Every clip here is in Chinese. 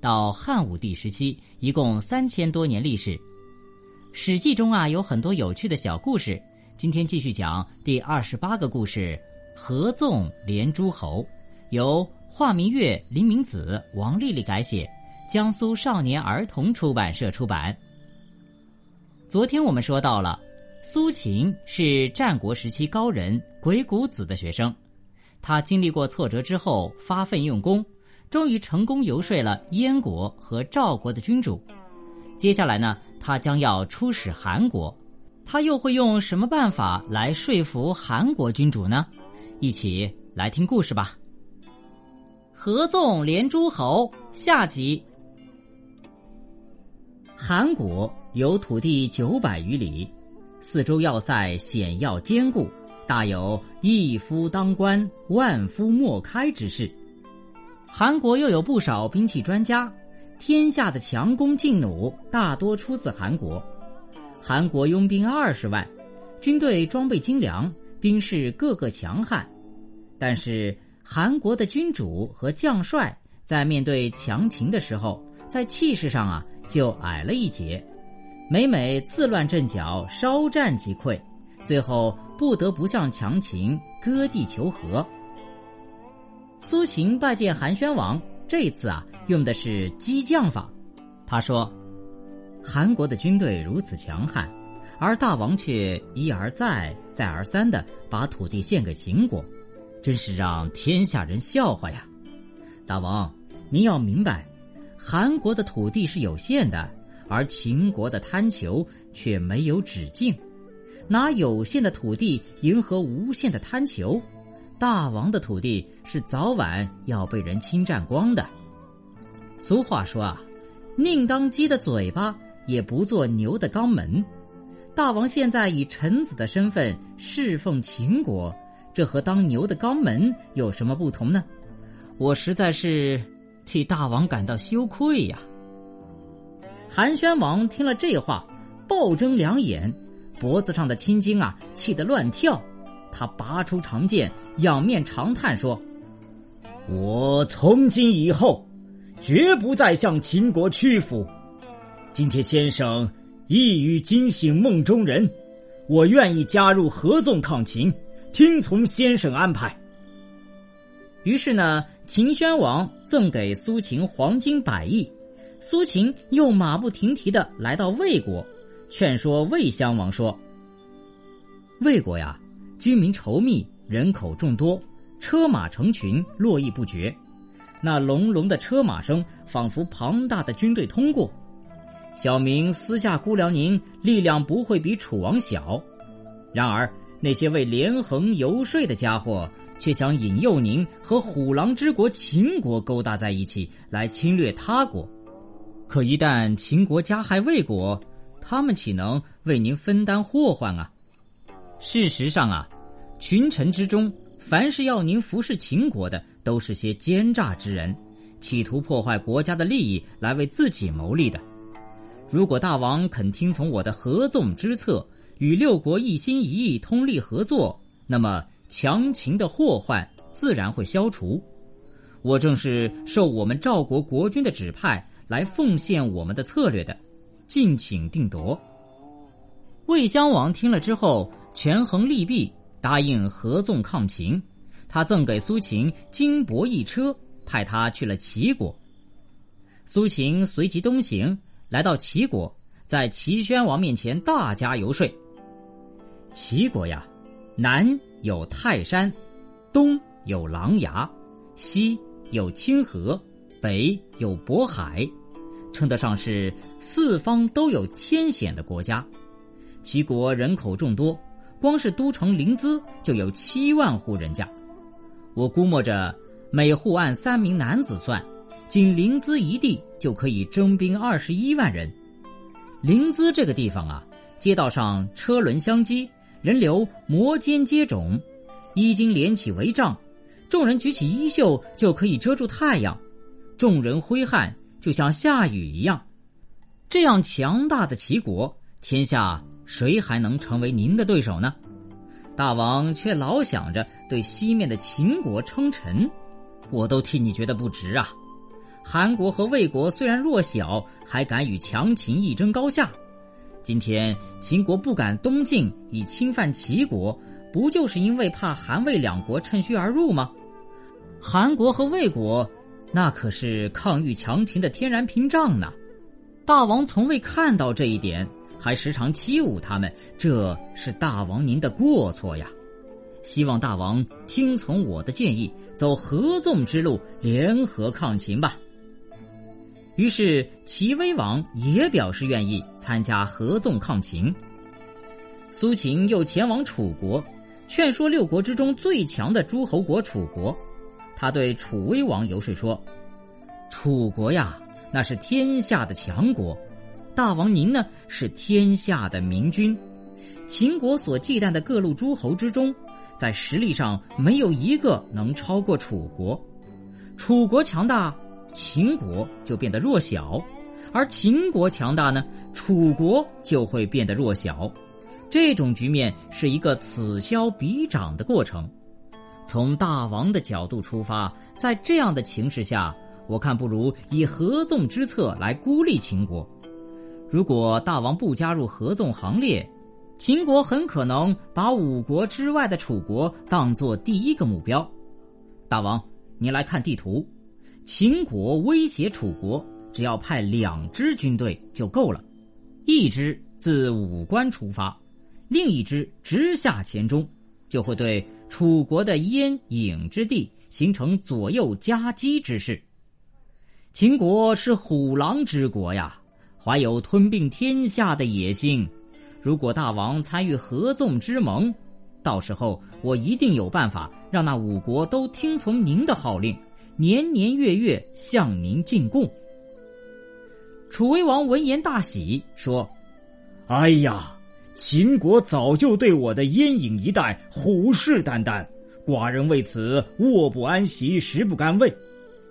到汉武帝时期，一共三千多年历史。《史记》中啊有很多有趣的小故事。今天继续讲第二十八个故事：合纵连诸侯，由华明月、林明子、王丽丽改写，江苏少年儿童出版社出版。昨天我们说到了，苏秦是战国时期高人鬼谷子的学生。他经历过挫折之后，发奋用功，终于成功游说了燕国和赵国的君主。接下来呢，他将要出使韩国，他又会用什么办法来说服韩国君主呢？一起来听故事吧。合纵连诸侯下集。韩国有土地九百余里，四周要塞险要坚固。大有一夫当关，万夫莫开之势。韩国又有不少兵器专家，天下的强弓劲弩大多出自韩国。韩国拥兵二十万，军队装备精良，兵士个个强悍。但是韩国的君主和将帅在面对强秦的时候，在气势上啊就矮了一截，每每自乱阵脚，稍战即溃。最后不得不向强秦割地求和。苏秦拜见韩宣王，这次啊用的是激将法。他说：“韩国的军队如此强悍，而大王却一而再、再而三的把土地献给秦国，真是让天下人笑话呀！大王，您要明白，韩国的土地是有限的，而秦国的贪求却没有止境。”拿有限的土地迎合无限的贪求，大王的土地是早晚要被人侵占光的。俗话说啊，宁当鸡的嘴巴，也不做牛的肛门。大王现在以臣子的身份侍奉秦国，这和当牛的肛门有什么不同呢？我实在是替大王感到羞愧呀。韩宣王听了这话，暴睁两眼。脖子上的青筋啊，气得乱跳。他拔出长剑，仰面长叹说：“我从今以后，绝不再向秦国屈服。今天先生一语惊醒梦中人，我愿意加入合纵抗秦，听从先生安排。”于是呢，秦宣王赠给苏秦黄金百亿，苏秦又马不停蹄的来到魏国。劝说魏襄王说：“魏国呀，居民稠密，人口众多，车马成群，络绎不绝。那隆隆的车马声，仿佛庞大的军队通过。小明私下估量，您力量不会比楚王小。然而那些为连横游说的家伙，却想引诱您和虎狼之国秦国勾搭在一起，来侵略他国。可一旦秦国加害魏国，他们岂能为您分担祸患啊？事实上啊，群臣之中，凡是要您服侍秦国的，都是些奸诈之人，企图破坏国家的利益来为自己谋利的。如果大王肯听从我的合纵之策，与六国一心一意通力合作，那么强秦的祸患自然会消除。我正是受我们赵国国君的指派来奉献我们的策略的。敬请定夺。魏襄王听了之后，权衡利弊，答应合纵抗秦。他赠给苏秦金帛一车，派他去了齐国。苏秦随即东行，来到齐国，在齐宣王面前大加游说。齐国呀，南有泰山，东有琅琊，西有清河，北有渤海。称得上是四方都有天险的国家，齐国人口众多，光是都城临淄就有七万户人家。我估摸着，每户按三名男子算，仅临淄一地就可以征兵二十一万人。临淄这个地方啊，街道上车轮相击，人流摩肩接踵，衣襟连起帷帐，众人举起衣袖就可以遮住太阳，众人挥汗就像下雨一样。这样强大的齐国，天下谁还能成为您的对手呢？大王却老想着对西面的秦国称臣，我都替你觉得不值啊！韩国和魏国虽然弱小，还敢与强秦一争高下。今天秦国不敢东进以侵犯齐国，不就是因为怕韩魏两国趁虚而入吗？韩国和魏国，那可是抗御强秦的天然屏障呢。大王从未看到这一点，还时常欺侮他们，这是大王您的过错呀。希望大王听从我的建议，走合纵之路，联合抗秦吧。于是齐威王也表示愿意参加合纵抗秦。苏秦又前往楚国，劝说六国之中最强的诸侯国楚国。他对楚威王游说说：“楚国呀，那是天下的强国，大王您呢是天下的明君。秦国所忌惮的各路诸侯之中，在实力上没有一个能超过楚国。楚国强大。”秦国就变得弱小，而秦国强大呢，楚国就会变得弱小。这种局面是一个此消彼长的过程。从大王的角度出发，在这样的情势下，我看不如以合纵之策来孤立秦国。如果大王不加入合纵行列，秦国很可能把五国之外的楚国当做第一个目标。大王，您来看地图。秦国威胁楚国，只要派两支军队就够了，一支自武关出发，另一支直下黔中，就会对楚国的燕郢之地形成左右夹击之势。秦国是虎狼之国呀，怀有吞并天下的野心。如果大王参与合纵之盟，到时候我一定有办法让那五国都听从您的号令。年年月月向您进贡。楚威王闻言大喜，说：“哎呀，秦国早就对我的燕郢一带虎视眈眈，寡人为此卧不安席，食不甘味。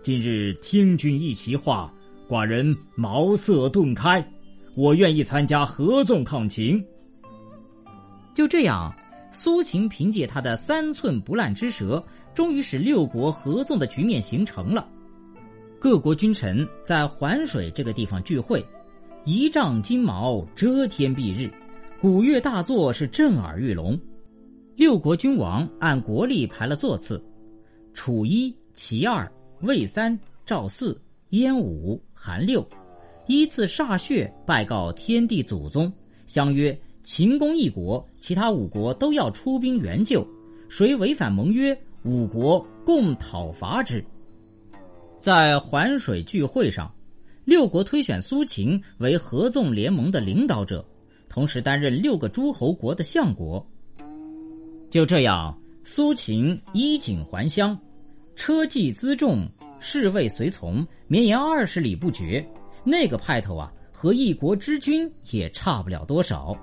今日听君一席话，寡人茅塞顿开，我愿意参加合纵抗秦。”就这样，苏秦凭借他的三寸不烂之舌。终于使六国合纵的局面形成了，各国君臣在环水这个地方聚会，一丈金矛遮天蔽日，鼓乐大作是震耳欲聋。六国君王按国力排了座次，楚一、齐二、魏三、赵四、燕五、韩六，依次歃血拜告天地祖宗，相约秦公一国，其他五国都要出兵援救，谁违反盟约？五国共讨伐之。在环水聚会上，六国推选苏秦为合纵联盟的领导者，同时担任六个诸侯国的相国。就这样，苏秦衣锦还乡，车骑辎重，侍卫随从，绵延二十里不绝。那个派头啊，和一国之君也差不了多少。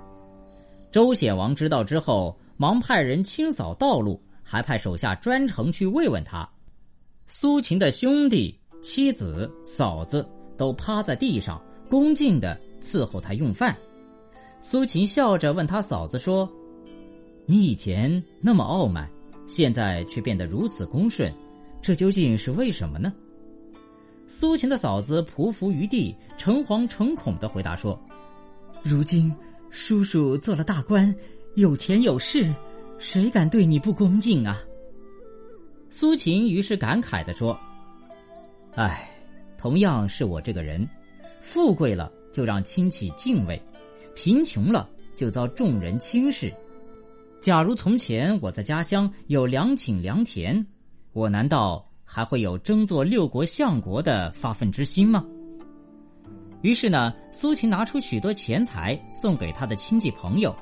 周显王知道之后，忙派人清扫道路。还派手下专程去慰问他。苏秦的兄弟、妻子、嫂子都趴在地上，恭敬的伺候他用饭。苏秦笑着问他嫂子说：“你以前那么傲慢，现在却变得如此恭顺，这究竟是为什么呢？”苏秦的嫂子匍匐于地，诚惶诚恐的回答说：“如今叔叔做了大官，有钱有势。”谁敢对你不恭敬啊？苏秦于是感慨的说：“哎，同样是我这个人，富贵了就让亲戚敬畏，贫穷了就遭众人轻视。假如从前我在家乡有两顷良田，我难道还会有争做六国相国的发愤之心吗？”于是呢，苏秦拿出许多钱财送给他的亲戚朋友。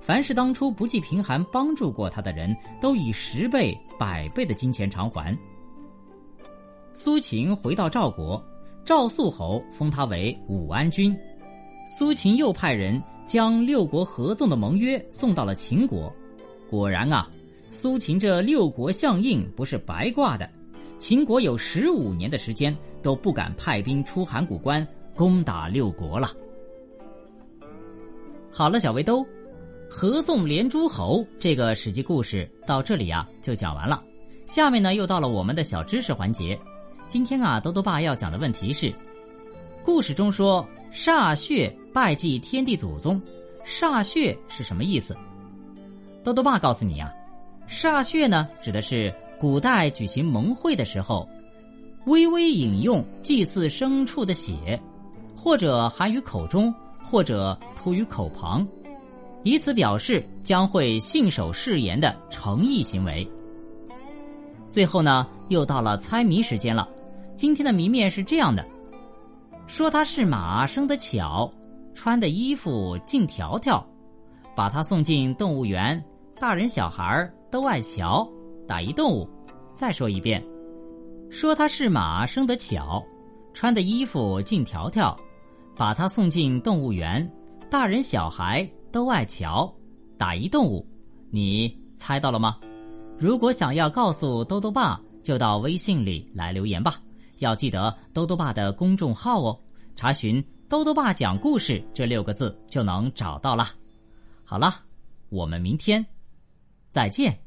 凡是当初不计贫寒帮助过他的人，都以十倍、百倍的金钱偿还。苏秦回到赵国，赵肃侯封他为武安君。苏秦又派人将六国合纵的盟约送到了秦国。果然啊，苏秦这六国相印不是白挂的。秦国有十五年的时间都不敢派兵出函谷关攻打六国了。好了，小围兜，合纵连诸侯这个史记故事到这里啊就讲完了。下面呢又到了我们的小知识环节。今天啊，兜兜爸要讲的问题是：故事中说歃血拜祭天地祖宗，歃血是什么意思？兜兜爸告诉你啊，歃血呢指的是古代举行盟会的时候，微微饮用祭祀牲畜的血，或者含于口中，或者吐于口旁，以此表示将会信守誓言的诚意行为。最后呢，又到了猜谜时间了。今天的谜面是这样的：说他是马生的巧，穿的衣服净条条，把他送进动物园，大人小孩都爱瞧。打一动物。再说一遍：说他是马生的巧，穿的衣服净条条，把他送进动物园，大人小孩都爱瞧。打一动物。你猜到了吗？如果想要告诉兜兜爸，就到微信里来留言吧。要记得兜兜爸的公众号哦，查询“兜兜爸讲故事”这六个字就能找到了。好了，我们明天再见。